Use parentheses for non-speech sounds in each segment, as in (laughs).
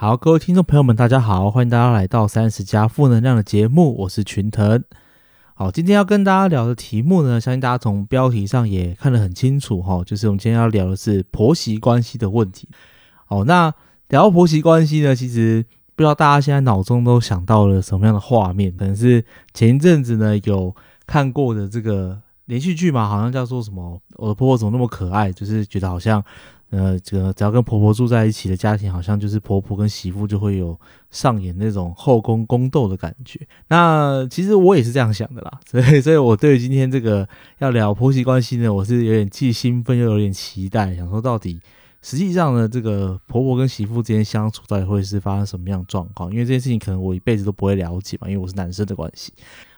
好，各位听众朋友们，大家好，欢迎大家来到三十加负能量的节目，我是群腾。好，今天要跟大家聊的题目呢，相信大家从标题上也看得很清楚哈，就是我们今天要聊的是婆媳关系的问题。哦，那聊婆媳关系呢，其实不知道大家现在脑中都想到了什么样的画面？可能是前一阵子呢有看过的这个连续剧嘛，好像叫做什么“我的婆婆怎么那么可爱”，就是觉得好像。呃，这个只要跟婆婆住在一起的家庭，好像就是婆婆跟媳妇就会有上演那种后宫宫斗的感觉。那其实我也是这样想的啦，(laughs) 所以，所以我对于今天这个要聊婆媳关系呢，我是有点既兴奋又有点期待，想说到底实际上呢，这个婆婆跟媳妇之间相处到底会是发生什么样状况？因为这件事情可能我一辈子都不会了解嘛，因为我是男生的关系。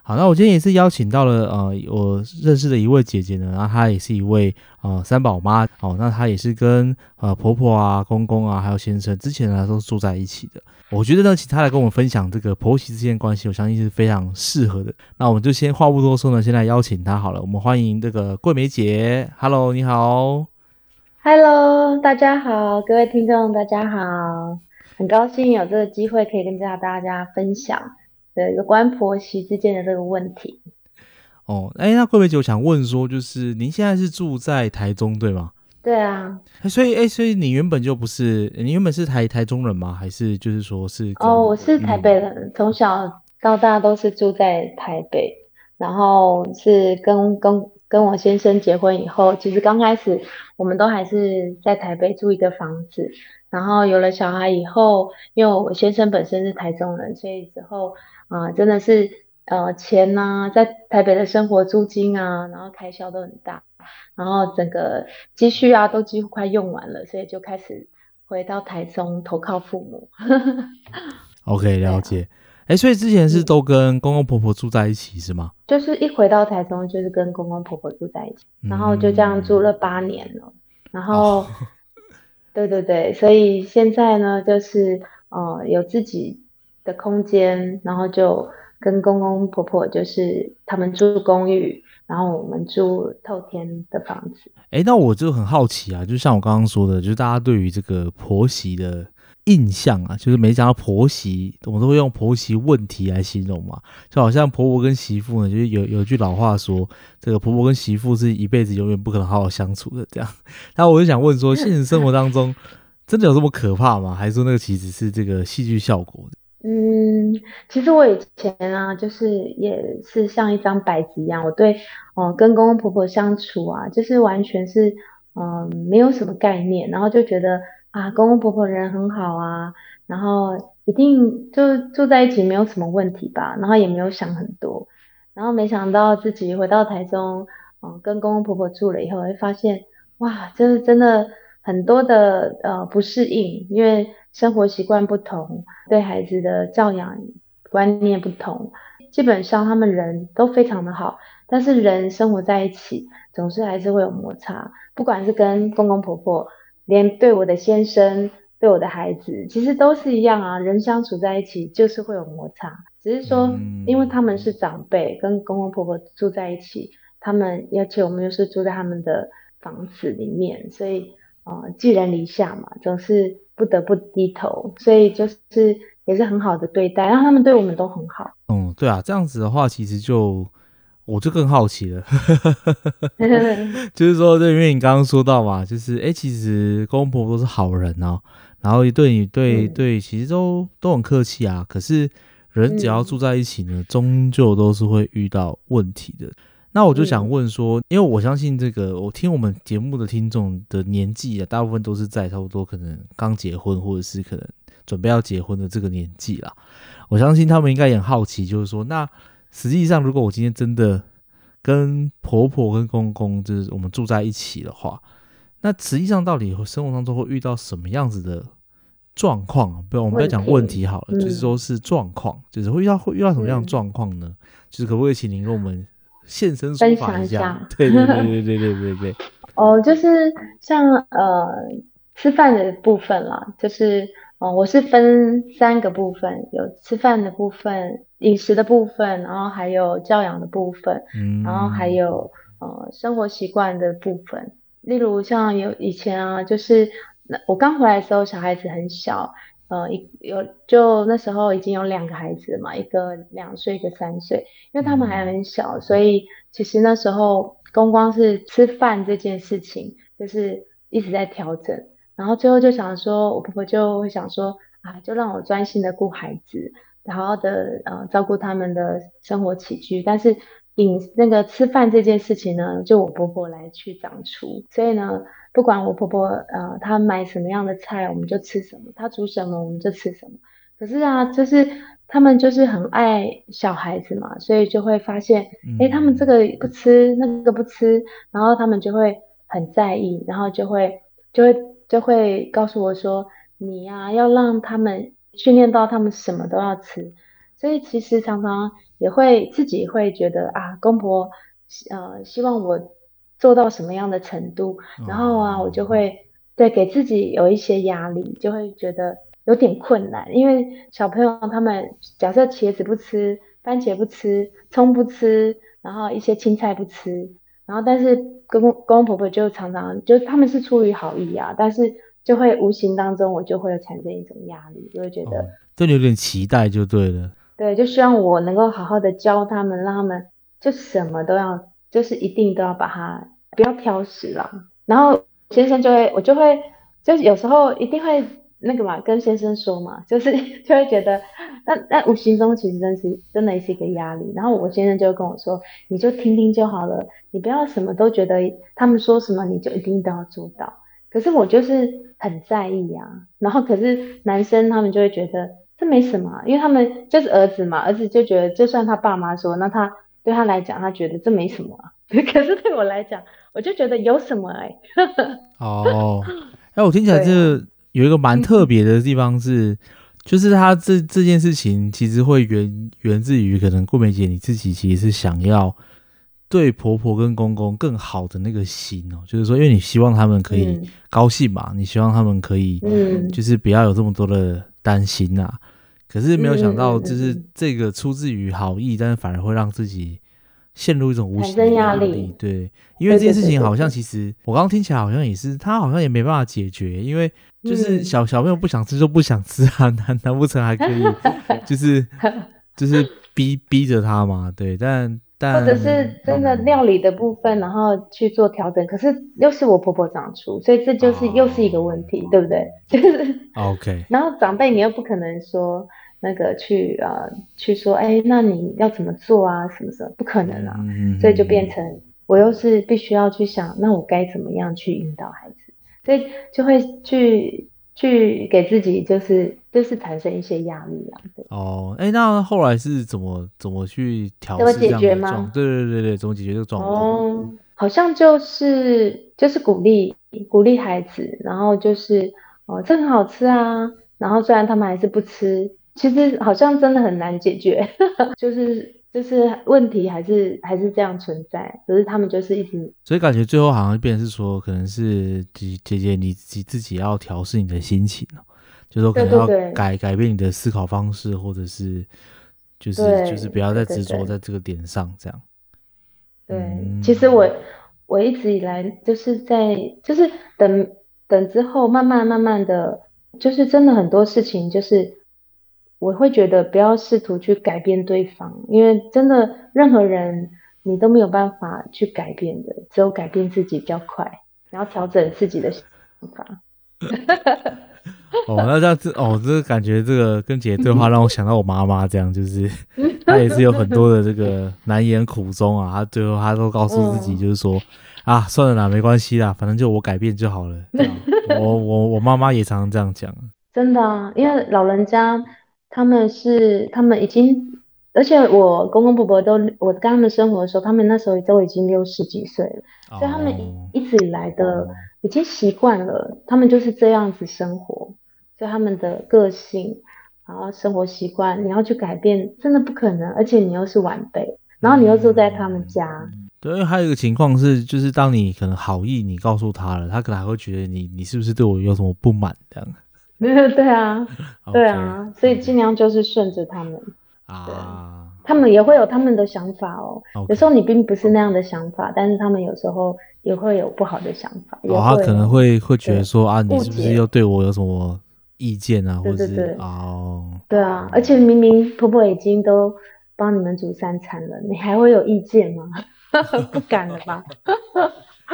好，那我今天也是邀请到了呃，我认识的一位姐姐呢，然后她也是一位呃三宝妈，哦，那她也是跟呃婆婆啊、公公啊，还有先生之前呢都是住在一起的。我觉得呢，请她来跟我们分享这个婆媳之间关系，我相信是非常适合的。那我们就先话不多说呢，先来邀请她好了。我们欢迎这个桂梅姐，Hello，你好，Hello，大家好，各位听众大家好，很高兴有这个机会可以跟大家分享。对，有关婆媳之间的这个问题。哦，哎，那桂梅姐，我想问说，就是您现在是住在台中对吗？对啊。所以，哎，所以你原本就不是，你原本是台台中人吗？还是就是说是？哦，我是台北人，从小到大都是住在台北，然后是跟跟跟我先生结婚以后，其实刚开始我们都还是在台北住一个房子，然后有了小孩以后，因为我先生本身是台中人，所以之后。啊，真的是，呃，钱呐，在台北的生活租金啊，然后开销都很大，然后整个积蓄啊都几乎快用完了，所以就开始回到台中投靠父母。OK，(laughs) 了解。哎，所以之前是都跟公公婆婆住在一起是吗？就是一回到台中，就是跟公公婆婆住在一起，然后就这样住了八年了。然后，(laughs) 对对对，所以现在呢，就是呃，有自己。的空间，然后就跟公公婆婆，就是他们住公寓，然后我们住透天的房子。哎，那我就很好奇啊，就像我刚刚说的，就是大家对于这个婆媳的印象啊，就是没讲到婆媳，我们都会用婆媳问题来形容嘛，就好像婆婆跟媳妇呢，就是有有句老话说，这个婆婆跟媳妇是一辈子永远不可能好好相处的这样。那我就想问说，现实生活当中真的有这么可怕吗？还是说那个其实是这个戏剧效果？嗯，其实我以前啊，就是也是像一张白纸一样，我对哦跟公公婆婆相处啊，就是完全是嗯没有什么概念，然后就觉得啊公公婆婆人很好啊，然后一定就住在一起没有什么问题吧，然后也没有想很多，然后没想到自己回到台中，嗯跟公公婆婆住了以后，会发现哇，这是真的很多的呃不适应，因为。生活习惯不同，对孩子的教养观念不同，基本上他们人都非常的好，但是人生活在一起，总是还是会有摩擦。不管是跟公公婆婆，连对我的先生，对我的孩子，其实都是一样啊。人相处在一起就是会有摩擦，只是说，因为他们是长辈，跟公公婆婆住在一起，他们而且我们又是住在他们的房子里面，所以呃寄人篱下嘛，总是。不得不低头，所以就是也是很好的对待，然后他们对我们都很好。嗯，对啊，这样子的话，其实就我就更好奇了，(laughs) 就是说，对，因为你刚刚说到嘛，就是哎，其实公公婆婆都是好人哦，然后对你对对，其实都都很客气啊。可是人只要住在一起呢，终究都是会遇到问题的。那我就想问说，因为我相信这个，我听我们节目的听众的年纪啊，大部分都是在差不多可能刚结婚或者是可能准备要结婚的这个年纪啦。我相信他们应该也很好奇，就是说，那实际上如果我今天真的跟婆婆跟公公就是我们住在一起的话，那实际上到底生活当中会遇到什么样子的状况？不，我们不要讲问题好了，就是说是状况，就是会遇到会遇到什么样的状况呢？就是可不可以请您跟我们？现身分享一下，对对对对对对对对。(laughs) 哦，就是像呃吃饭的部分啦，就是哦我是分三个部分，有吃饭的部分、饮食的部分，然后还有教养的部分，嗯，然后还有呃生活习惯的部分。例如像有以前啊，就是我刚回来的时候，小孩子很小，呃，一有就那时候已经有两个孩子嘛，一个两岁，一个三岁，因为他们还很小，所以其实那时候光光是吃饭这件事情，就是一直在调整，然后最后就想说，我婆婆就会想说，啊，就让我专心的顾孩子，好好的呃照顾他们的生活起居，但是饮那个吃饭这件事情呢，就我婆婆来去掌厨，所以呢。不管我婆婆呃，她买什么样的菜，我们就吃什么；她煮什么，我们就吃什么。可是啊，就是他们就是很爱小孩子嘛，所以就会发现，哎，他们这个不吃，那个不吃，然后他们就会很在意，然后就会就会就会告诉我说，你呀，要让他们训练到他们什么都要吃。所以其实常常也会自己会觉得啊，公婆呃希望我。做到什么样的程度，然后啊，我就会对给自己有一些压力，就会觉得有点困难，因为小朋友他们假设茄子不吃，番茄不吃，葱不吃，然后一些青菜不吃，然后但是公公公婆婆就常常就他们是出于好意啊，但是就会无形当中我就会产生一种压力，就会觉得对你有点期待就对了，对，就希望我能够好好的教他们，让他们就什么都要，就是一定都要把它。不要挑食啦，然后先生就会，我就会，就是有时候一定会那个嘛，跟先生说嘛，就是 (laughs) 就会觉得，那那无形中其实真是真的是一个压力。然后我先生就跟我说，你就听听就好了，你不要什么都觉得他们说什么你就一定都要做到。可是我就是很在意啊，然后可是男生他们就会觉得这没什么，因为他们就是儿子嘛，儿子就觉得就算他爸妈说，那他对他来讲，他觉得这没什么。(laughs) 可是对我来讲，我就觉得有什么哎。(laughs) 哦，哎，我听起来这有一个蛮特别的地方是，就是他这这件事情其实会源源自于可能顾美姐你自己其实是想要对婆婆跟公公更好的那个心哦，就是说因为你希望他们可以高兴嘛，你希望他们可以嗯，就是不要有这么多的担心呐。可是没有想到，就是这个出自于好意，但是反而会让自己。陷入一种无形的压力，对，因为这件事情好像其实我刚刚听起来好像也是，他好像也没办法解决，因为就是小小朋友不想吃就不想吃啊，(laughs) 难难不成还可以 (laughs) 就是就是逼逼着他嘛？对，但但或者是真的料理的部分，然后去做调整，可是又是我婆婆长出，所以这就是又是一个问题，对不对？(laughs) 就是 OK，然后长辈你又不可能说。那个去呃去说，哎，那你要怎么做啊？什么什么不可能啊？所以就变成我又是必须要去想，那我该怎么样去引导孩子？所以就会去去给自己就是就是产生一些压力啊。哦，哎，那后来是怎么怎么去调怎么解决吗？对对对对，怎么解决这个状况？哦，好像就是就是鼓励鼓励孩子，然后就是哦，这很好吃啊。然后虽然他们还是不吃。其实好像真的很难解决，(laughs) 就是就是问题还是还是这样存在，可是他们就是一直，所以感觉最后好像变成是说，可能是姐姐姐你自己自己要调试你的心情哦，就说可能要改改变你的思考方式，或者是就是就是不要再执着在这个点上这样。对，其实我我一直以来就是在就是等等之后慢慢慢慢的就是真的很多事情就是。我会觉得不要试图去改变对方，因为真的任何人你都没有办法去改变的，只有改变自己比较快，然后调整自己的想法。哦，那这样子哦，这个感觉，这个跟姐姐对话让我想到我妈妈，这样就是 (laughs) 她也是有很多的这个难言苦衷啊，她最后她都告诉自己就是说啊，算了啦，没关系啦，反正就我改变就好了。(laughs) 我我我妈妈也常常这样讲。真的啊，因为老人家。他们是，他们已经，而且我公公婆婆都，我跟他们生活的时候，他们那时候都已经六十几岁了，所以他们一直以来的已经习惯了，他们就是这样子生活，所以他们的个性，然后生活习惯，你要去改变，真的不可能，而且你又是晚辈，然后你又住在他们家，对，因为还有一个情况是，就是当你可能好意你告诉他了，他可能还会觉得你，你是不是对我有什么不满这样。(laughs) 对啊，(laughs) 对啊，所以尽量就是顺着他们啊，他们也会有他们的想法哦。有时候你并不是那样的想法，但是他们有时候也会有不好的想法。哦，他可能会会觉得说啊，你是不是又对我有什么意见啊，或者是哦，对啊，而且明明婆婆已经都帮你们煮三餐了，你还会有意见吗？(laughs) 不敢了吧？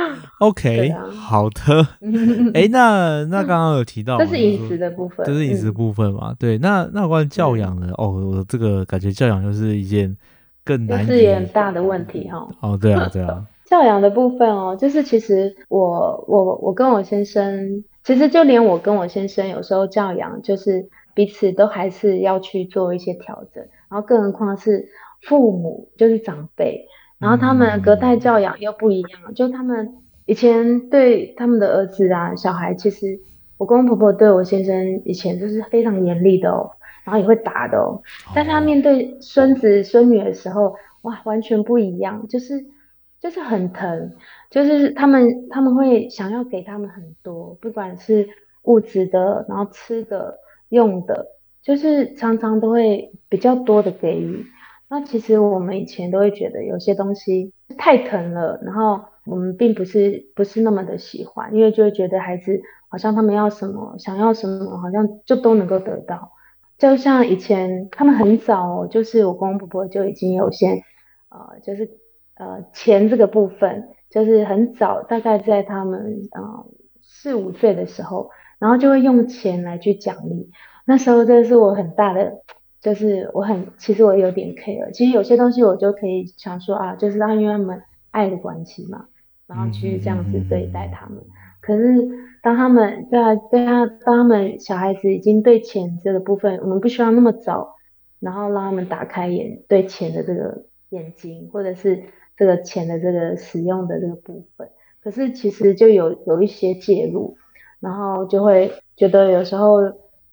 (laughs) OK，、啊好的。(laughs) 哎、那那刚刚有提到嘛，这是饮食的部分，这是饮食嗯部分嘛？对，那那关于教养呢？哦，我这个感觉教养就是一件更这难以是也很大的问题哈。哦，对啊，对啊，(laughs) 教养的部分哦，就是其实我我我跟我先生，其实就连我跟我先生有时候教养，就是彼此都还是要去做一些调整，然后更何况是父母，就是长辈，然后他们隔代教养又不一样，就他们以前对他们的儿子啊、小孩，其实我公公婆婆对我先生以前就是非常严厉的哦，然后也会打的哦，但是他面对孙子孙女的时候，哇，完全不一样，就是就是很疼，就是他们他们会想要给他们很多，不管是物质的，然后吃的、用的，就是常常都会比较多的给予。那其实我们以前都会觉得有些东西太疼了，然后我们并不是不是那么的喜欢，因为就会觉得孩子好像他们要什么，想要什么，好像就都能够得到。就像以前他们很早，就是我公公婆婆就已经有先呃，就是呃钱这个部分，就是很早，大概在他们呃四五岁的时候，然后就会用钱来去奖励。那时候这是我很大的，就是我很其实我有点 care，其实有些东西我就可以想说啊，就是让因为他们爱的关系嘛，然后去这样子对待他们。可是当他们对啊对啊，当他们小孩子已经对钱这个部分，我们不需要那么早，然后让他们打开眼对钱的这个眼睛，或者是这个钱的这个使用的这个部分。可是其实就有有一些介入，然后就会觉得有时候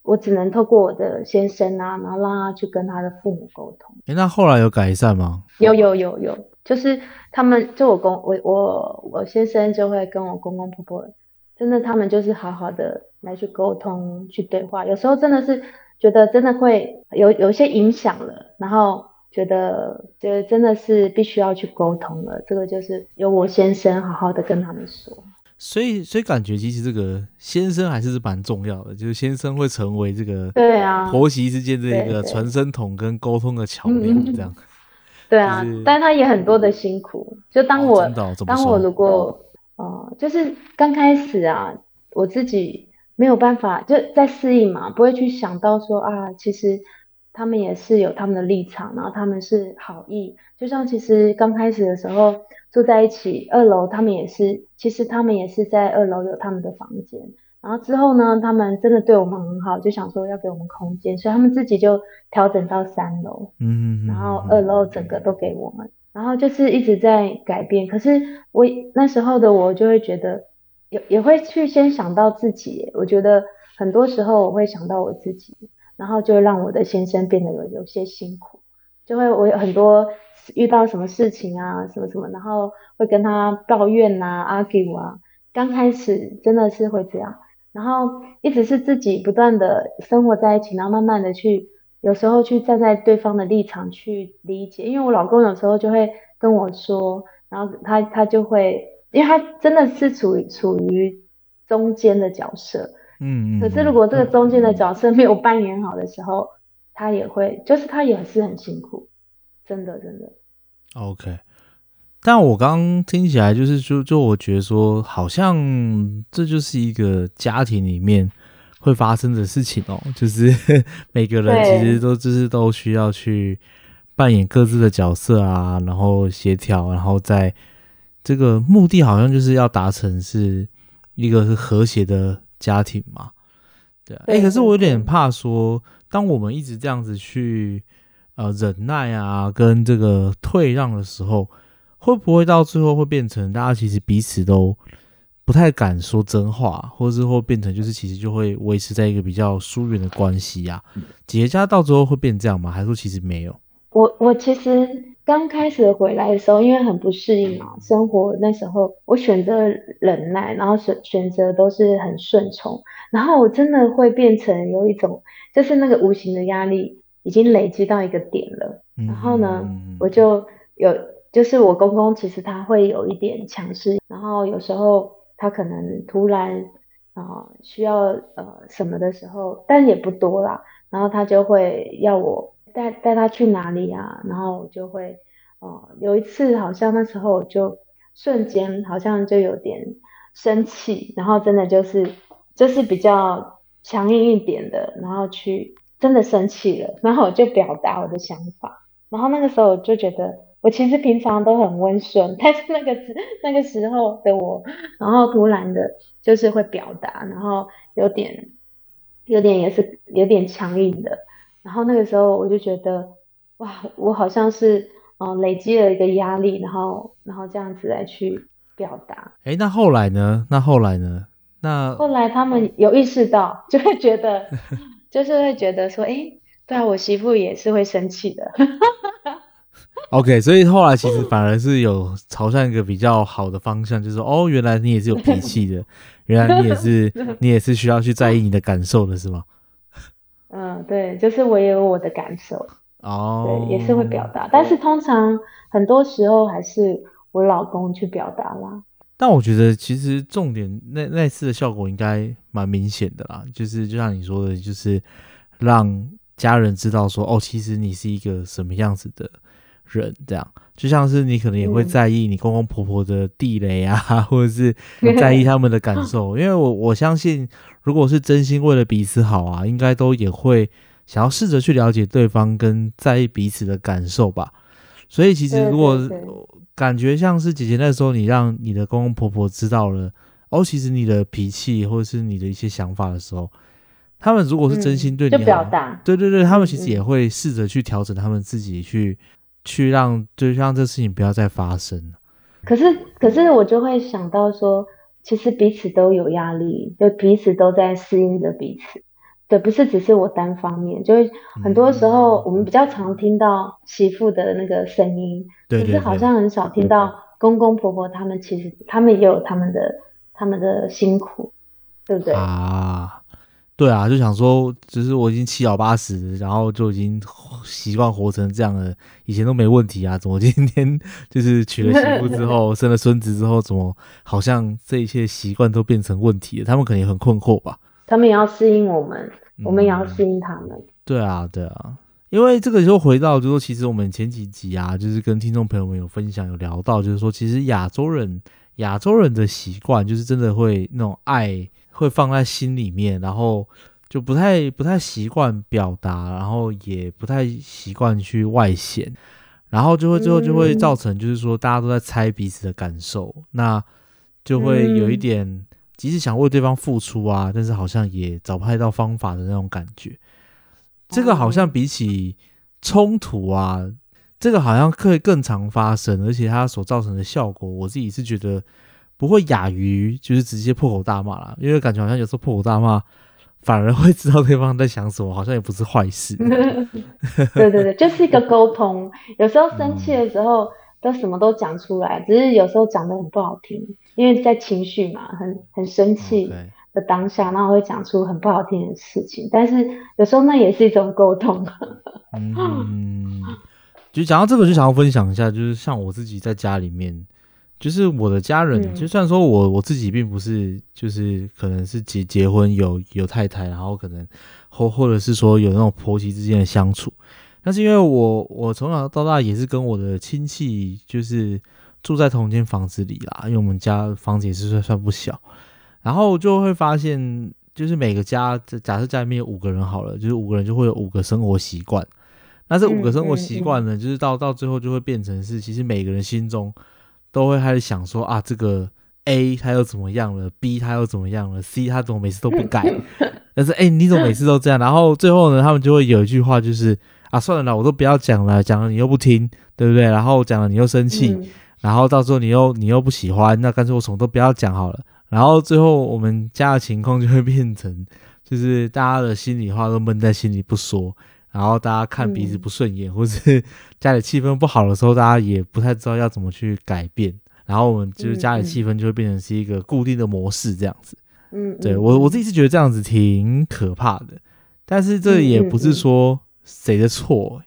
我只能透过我的先生啊，然后让他去跟他的父母沟通。哎、那后来有改善吗？有有有有，就是他们就我公我我我先生就会跟我公公婆婆，真的他们就是好好的来去沟通去对话，有时候真的是觉得真的会有有些影响了，然后觉得觉得真的是必须要去沟通了，这个就是由我先生好好的跟他们说。所以，所以感觉其实这个先生还是蛮重要的，就是先生会成为这个对啊，婆媳之间这对对个传声筒跟沟通的桥梁，这样。(laughs) 对啊就是，但他也很多的辛苦。就当我、当我如果呃，就是刚开始啊，我自己没有办法就在适应嘛，不会去想到说啊，其实他们也是有他们的立场，然后他们是好意。就像其实刚开始的时候住在一起，二楼他们也是，其实他们也是在二楼有他们的房间。然后之后呢，他们真的对我们很好，就想说要给我们空间，所以他们自己就调整到三楼。嗯，嗯然后二楼整个都给我们，然后就是一直在改变。可是我那时候的我就会觉得，也也会去先想到自己。我觉得很多时候我会想到我自己，然后就让我的先生变得有有些辛苦，就会我有很多遇到什么事情啊，什么什么，然后会跟他抱怨啊、argue 啊。刚开始真的是会这样，然后一直是自己不断的生活在一起，然后慢慢的去。有时候去站在对方的立场去理解，因为我老公有时候就会跟我说，然后他他就会，因为他真的是处于处于中间的角色，嗯嗯。可是如果这个中间的角色没有扮演好的时候，他也会，就是他也是很辛苦，真的真的。OK，但我刚刚听起来就是就就我觉得说，好像这就是一个家庭里面会发生的事情哦，就是 (laughs) 每个人其实都就是都需要去扮演各自的角色啊，然后协调，然后在这个目的好像就是要达成是一个是和谐的家庭嘛。对啊，哎、对可是我有对点怕说，当我们一直这样子去呃忍耐啊，跟这个退让的时候，会不会到最后会变成大家其实彼此都不太敢说真话，或是会变成就是其实就会维持在一个比较疏远的关系啊？姐姐家到最后会变这样吗？还是说其实没有？我我其实刚开始回来的时候，因为很不适应嘛，生活那时候我选择忍耐，然后选选择都是很顺从，然后我真的会变成有一种，就是那个无形的压力已经累积到一个点了，嗯。然后呢，嗯我就有，就是我公公其实他会有一点强势，然后有时候他可能突然啊需要呃什么的时候，但也不多啦，然后他就会要我带带他去哪里啊，然后我就会呃有一次好像那时候我就瞬间好像就有点生气，然后真的就是就是比较强硬一点的，然后去真的生气了，然后我就表达我的想法，然后那个时候我就觉得。我其实平常都很温顺，(laughs) 但是那个那个时候的我，然后突然的，就是会表达，然后有点有点也是有点强硬的，然后那个时候我就觉得，哇，我好像是嗯累积了一个压力，然后然后这样子来去表达。哎，那后来呢？那后来呢？那后来他们有意识到，(laughs) 就会觉得，(laughs) 就是会觉得说，哎，对啊，我媳妇也是会生气的。OK，所以后来其实 (laughs) 反而是有朝向一个比较好的方向，就是说，哦，原来你也是有脾气的，原来你也是你也是需要去在意你的感受的，是吗？嗯，对，就是我也有我的感受，哦，对，也是会表达，但是通常很多时候还是我老公去表达啦。但我觉得其实重点那那次的效果应该蛮明显的啦，就是就像你说的，就是让家人知道说，哦，其实你是一个什么样子的。人这样，就像是你可能也会在意你公公婆婆的地雷啊，(laughs) 或者是在意他们的感受，(laughs) 因为我我相信，如果是真心为了彼此好啊，应该都也会想要试着去了解对方跟在意彼此的感受吧。所以其实如果感觉像是姐姐那时候，你让你的公公婆婆知道了，哦，其实你的脾气或者是你的一些想法的时候，他们如果是真心对你，表达，对对对，他们其实也会试着去调整他们自己去。去让，就让这事情不要再发生。可是，可是我就会想到说，其实彼此都有压力，就彼此都在适应着彼此。对，不是只是我单方面，就是很多时候我们比较常听到媳妇的那个声音，可是好像很少听到公公婆婆他们其实他们也有他们的他们的辛苦，对不对？啊。对啊，就想说，只是我已经七老八十，然后就已经习惯活成这样了，以前都没问题啊，怎么今天 (laughs) 就是娶了媳妇之后，生了孙子之后，怎么好像这一切习惯都变成问题了？他们可能也很困惑吧。他们也要适应我们，我们也要适应他们。对啊，对啊，因为这个就回到，就是说其实我们前几集啊，就是跟听众朋友们有分享，有聊到，就是说其实亚洲人，亚洲人的习惯就是真的会那种爱。会放在心里面，然后就不太不太习惯表达，然后也不太习惯去外显，然后就会最后就会造成，就是说大家都在猜彼此的感受，那就会有一点，即使想为对方付出啊，但是好像也找不太到方法的那种感觉。这个好像比起冲突啊，这个好像会更常发生，而且它所造成的效果，我自己是觉得。不会亚于就是直接破口大骂啦，因为感觉好像有时候破口大骂反而会知道对方在想什么，好像也不是坏事。(laughs) 对对对，就是一个沟通。(laughs) 有时候生气的时候都什么都讲出来，只是有时候讲的很不好听，因为在情绪嘛，很很生气的当下，然后会讲出很不好听的事情。但是有时候那也是一种沟通。嗯，就讲到这个，就想要分享一下，就是像我自己在家里面。就是我的家人，就算说我我自己并不是，就是可能是结结婚有有太太，然后可能或或者是说有那种婆媳之间的相处，但是因为我我从小到大也是跟我的亲戚就是住在同间房子里啦，因为我们家房子也是算算不小，然后就会发现，就是每个家假设家里面有五个人好了，就是五个人就会有五个生活习惯，那这五个生活习惯呢，就是到到最后就会变成是，其实每个人心中。都会开始想说啊，这个 A 他又怎么样了？B 他又怎么样了？C 他怎么每次都不改？(laughs) 但是哎，你怎么每次都这样？然后最后呢，他们就会有一句话，就是啊，算了啦，我都不要讲了，讲了你又不听，对不对？然后讲了你又生气，然后到时候你又你又不喜欢，那干脆我什么都不要讲好了。然后最后我们家的情况就会变成，就是大家的心里话都闷在心里不说。然后大家看彼此不顺眼，(laughs) 或是家里气氛不好的时候，大家也不太知道要怎么去改变。然后我们就是家里气氛就会变成是一个固定的模式这样子。嗯，对我我自己是觉得这样子挺可怕的。但是这也不是说谁的错，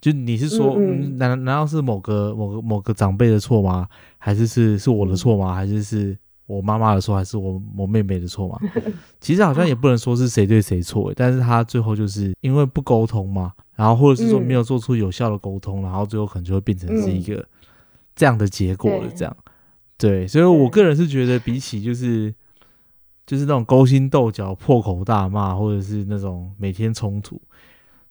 就你是说，难难道是某个某个某个长辈的错吗？还是是是我的错吗？还是是我妈妈的错还是我我妹妹的错嘛？其实好像也不能说是谁对谁错，但是他最后就是因为不沟通嘛，然后或者是说没有做出有效的沟通，然后最后可能就会变成是一个这样的结果了。这样，对，所以我个人是觉得比起就是就是那种勾心斗角、破口大骂，或者是那种每天冲突，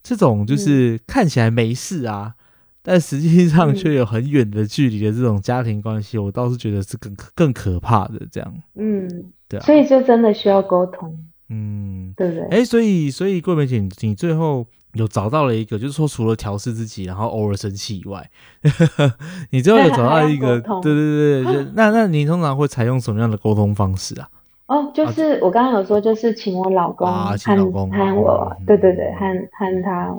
这种就是看起来没事啊。但实际上却有很远的距离的这种家庭关系，我倒是觉得是更更可怕的这样。嗯，对啊。所以就真的需要沟通。嗯，对不对？哎，所以所以桂梅姐，你最后有找到了一个，就是说除了调试自己，然后偶尔生气以外，(laughs) 你最后有找到一个，(laughs) 对对对对，(laughs) 那那你通常会采用什么样的沟通方式啊？哦，就是我刚刚有说，就是请我老公和和我，对对对，和和他。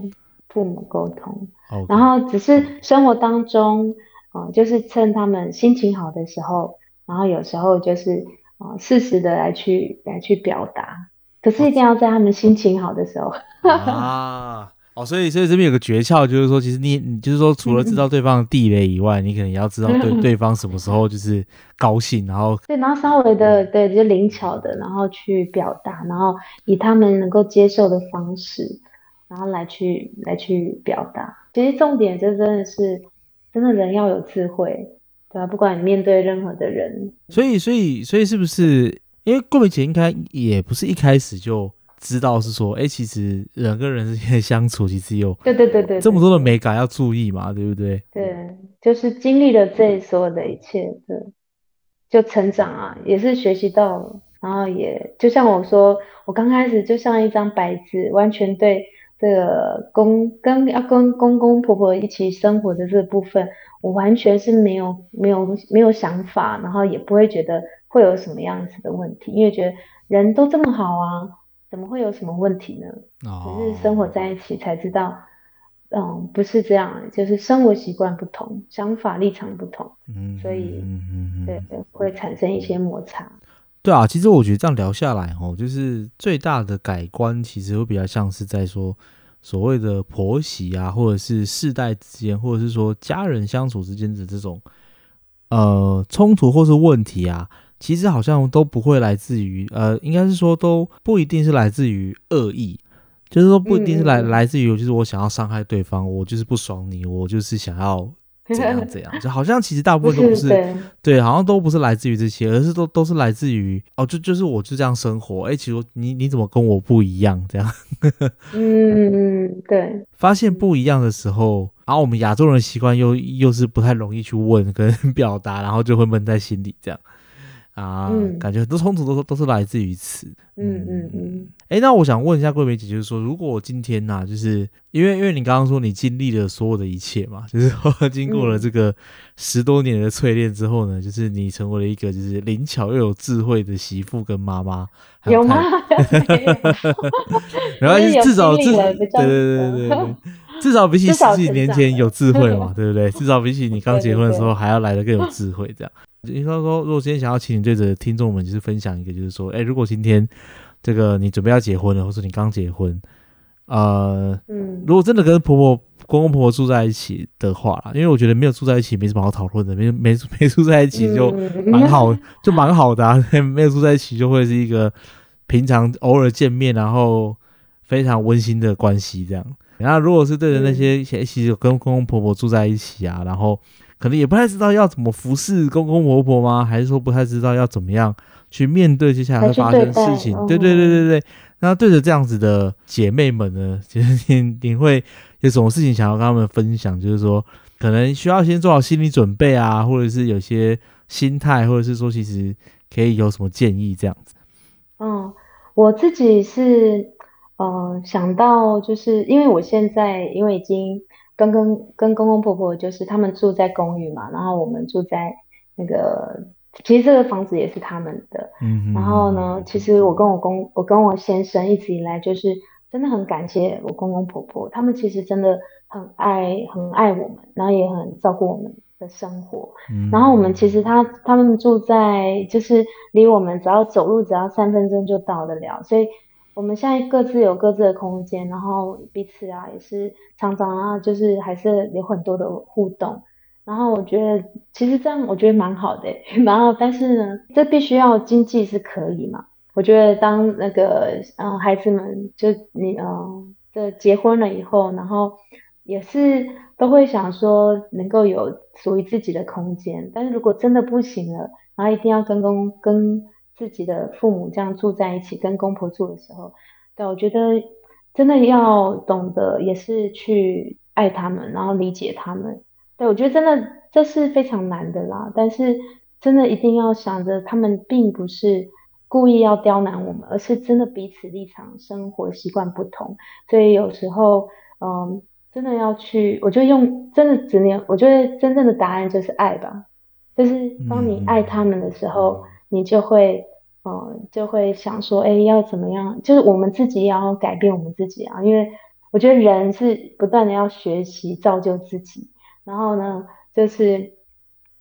父母沟通，然后只是生活当中，嗯，就是趁他们心情好的时候，然后有时候就是啊，适时的来去来去表达，可是一定要在他们心情好的时候。啊，哦，所以所以这边有个诀窍，就是说，其实你你就是说，除了知道对方的地雷以外，你可能也要知道对对方什么时候就是高兴，然后 (laughs) 对，然后稍微的对，就灵巧的，然后去表达，然后以他们能够接受的方式。然后来去来去表达，其实重点就真的是，真的人要有智慧，对吧？不管你面对任何的人，所以所以所以是不是？因为郭美姐应该也不是一开始就知道是说，哎，其实人跟人之间的相处其实有对对对对这么多的美感要注意嘛，对不对？对，就是经历了这所有的一切，对，就成长啊，也是学习到了，然后也就像我说，我刚开始就像一张白纸，完全对。这个公跟要跟公公婆婆一起生活的这部分，我完全是没有没有没有想法，然后也不会觉得会有什么样子的问题，因为觉得人都这么好啊，怎么会有什么问题呢？只是生活在一起才知道，嗯，不是这样，就是生活习惯不同，想法立场不同，嗯，所以对会产生一些摩擦。对啊，其实我觉得这样聊下来，哦，就是最大的改观，其实会比较像是在说所谓的婆媳啊，或者是世代之间，或者是说家人相处之间的这种呃冲突或是问题啊，其实好像都不会来自于呃，应该是说都不一定是来自于恶意，就是说不一定是来来自于就是我想要伤害对方，我就是不爽你，我就是想要。(laughs) 怎样怎样，就好像其实大部分都不是对，好像都不是来自于这些，而是都都是来自于哦，就就是我就这样生活，哎，其实你你怎么跟我不一样？这样，嗯嗯，对，(laughs) 发现不一样的时候，然后我们亚洲人习惯又又是不太容易去问跟 (laughs) 表达，然后就会闷在心里这样。啊，感觉很多冲突都都是来自于此。嗯嗯嗯。哎，那我想问一下桂梅姐，就是说，如果今天呐，就是因为因为你刚刚说你经历了所有的一切嘛，(laughs) 就是说经过了这个十多年的淬炼之后呢，就是你成为了一个就是灵巧又有智慧的媳妇跟妈妈。有吗？然后 (laughs) 至少至对对对对对，(laughs) 至少比起十几年前有智慧嘛，对不对？至少比起你刚结婚的时候还要来的更有智慧，这样。你说说，如果今天想要请你对着听众们就是分享一个，就是说，哎，如果今天这个你准备要结婚了，或者你刚结婚，呃，嗯，如果真的跟婆婆、公公婆婆住在一起的话啦，因为我觉得没有住在一起没什么好讨论的，没 (laughs) 没没住在一起就蛮好，就蛮好的啊。(laughs) 没有住在一起就会是一个平常偶尔见面，然后非常温馨的关系这样。然后如果是对着那些其实跟公公婆婆住在一起啊，然后。可能也不太知道要怎么服侍公公婆婆吗？还是说不太知道要怎么样去面对接下来会发生的事情？对对对对对。那对着这样子的姐妹们呢，其实你你会有什么事情想要跟他们分享？就是说，可能需要先做好心理准备啊，或者是有些心态，或者是说，其实可以有什么建议这样子？嗯，我自己是呃想到，就是因为我现在因为已经。跟跟跟公公婆婆就是他们住在公寓嘛，然后我们住在那个，其实这个房子也是他们的。嗯然后呢，其实我跟我公我跟我先生一直以来就是真的很感谢我公公婆婆，他们其实真的很爱很爱我们，然后也很照顾我们的生活。嗯。然后我们其实他他们住在就是离我们只要走路只要三分钟就到得了，所以。我们现在各自有各自的空间，然后彼此啊也是常常啊，就是还是有很多的互动。然后我觉得其实这样我觉得蛮好的，(laughs) 然后但是呢，这必须要经济是可以嘛？我觉得当那个嗯孩子们就你嗯这结婚了以后，然后也是都会想说能够有属于自己的空间，但是如果真的不行了，然后一定要跟公跟自己的父母这样住在一起，跟公婆住的时候，对，我觉得真的要懂得也是去爱他们，然后理解他们。对我觉得真的这是非常难的啦，但是真的一定要想着他们并不是故意要刁难我们，而是真的彼此立场、生活习惯不同，所以有时候，嗯，真的要去，我觉得用真的只能，我觉得真正的答案就是爱吧，就是当你爱他们的时候。你就会，嗯，就会想说，哎，要怎么样？就是我们自己要改变我们自己啊，因为我觉得人是不断的要学习造就自己。然后呢，就是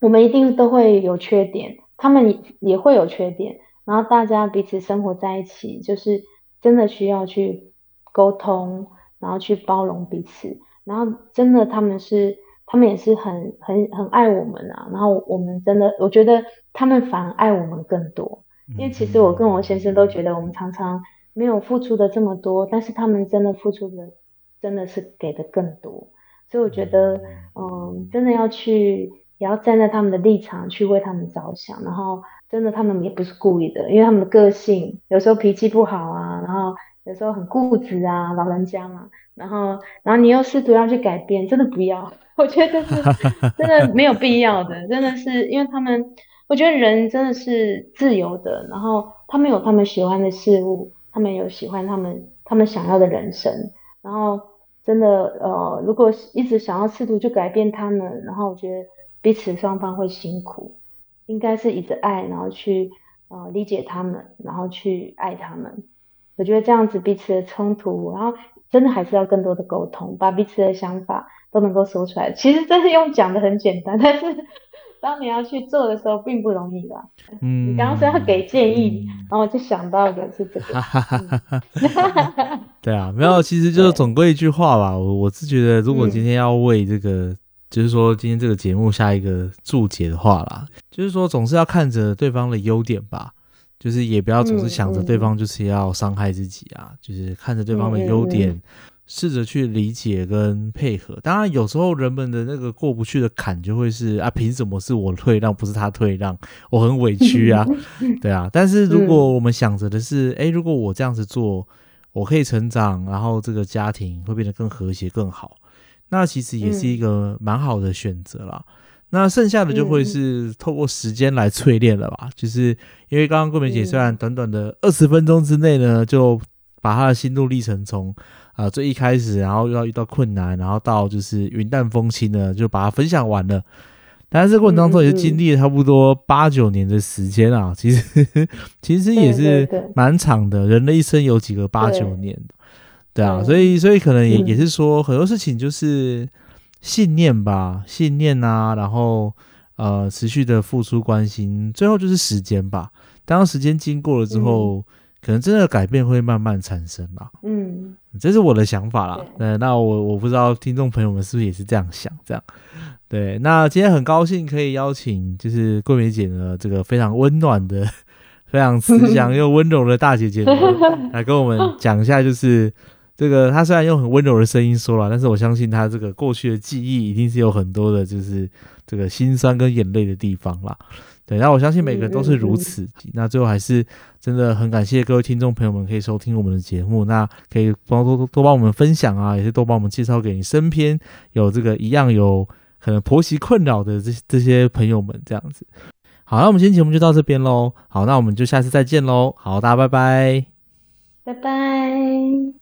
我们一定都会有缺点，他们也会有缺点。然后大家彼此生活在一起，就是真的需要去沟通，然后去包容彼此。然后真的他们是。他们也是很很很爱我们啊，然后我们真的，我觉得他们反而爱我们更多，因为其实我跟我先生都觉得我们常常没有付出的这么多，但是他们真的付出的真的是给的更多，所以我觉得，嗯，真的要去，也要站在他们的立场去为他们着想，然后真的他们也不是故意的，因为他们的个性有时候脾气不好啊，然后有时候很固执啊，老人家嘛，然后然后你又试图要去改变，真的不要。(laughs) 我觉得是真的没有必要的，真的是因为他们，我觉得人真的是自由的，然后他们有他们喜欢的事物，他们有喜欢他们他们想要的人生，然后真的呃，如果一直想要试图去改变他们，然后我觉得彼此双方会辛苦，应该是一直爱，然后去呃理解他们，然后去爱他们，我觉得这样子彼此的冲突，然后真的还是要更多的沟通，把彼此的想法。都能够说出来，其实真是用讲的很简单，但是当你要去做的时候，并不容易啦。嗯，你刚刚说要给建议，然后我就想到的是这个。对啊，没有，其实就是总归一句话吧。我我是觉得，如果今天要为这个，就是说今天这个节目下一个注解的话啦，就是说总是要看着对方的优点吧，就是也不要总是想着对方就是要伤害自己啊，就是看着对方的优点。试着去理解跟配合，当然有时候人们的那个过不去的坎就会是啊，凭什么是我退让，不是他退让，我很委屈啊，(laughs) 对啊。但是如果我们想着的是，哎，如果我这样子做，我可以成长，然后这个家庭会变得更和谐更好，那其实也是一个蛮好的选择啦。那剩下的就会是透过时间来淬炼了吧，就是因为刚刚桂梅姐虽然短短的二十分钟之内呢，就把她的心路历程从。啊，最一开始，然后又要遇到困难，然后到就是云淡风轻的就把它分享完了。但是这过程当中也是经历了差不多八九年的时间啊，其实 (laughs) 其实也是蛮长的。人的一生有几个八九年？对啊，所以所以可能也也是说很多事情就是信念吧，信念啊，然后呃持续的付出关心，最后就是时间吧。当时间经过了之后。可能真的改变会慢慢产生吧，嗯，这是我的想法啦。那，那我我不知道听众朋友们是不是也是这样想，这样。对，那今天很高兴可以邀请就是桂梅姐呢，这个非常温暖的、(laughs) 非常慈祥又温柔的大姐姐 (laughs) 来跟我们讲一下，就是这个她虽然用很温柔的声音说了，但是我相信她这个过去的记忆一定是有很多的，就是这个心酸跟眼泪的地方啦。对，那我相信每个人都是如此。那最后还是真的很感谢各位听众朋友们可以收听我们的节目，那可以帮多多多帮我们分享啊，也是多帮我们介绍给你身边有这个一样有可能婆媳困扰的这这些朋友们这样子。好，那我们今天节目就到这边喽。好，那我们就下次再见喽。好，大家拜拜，拜拜。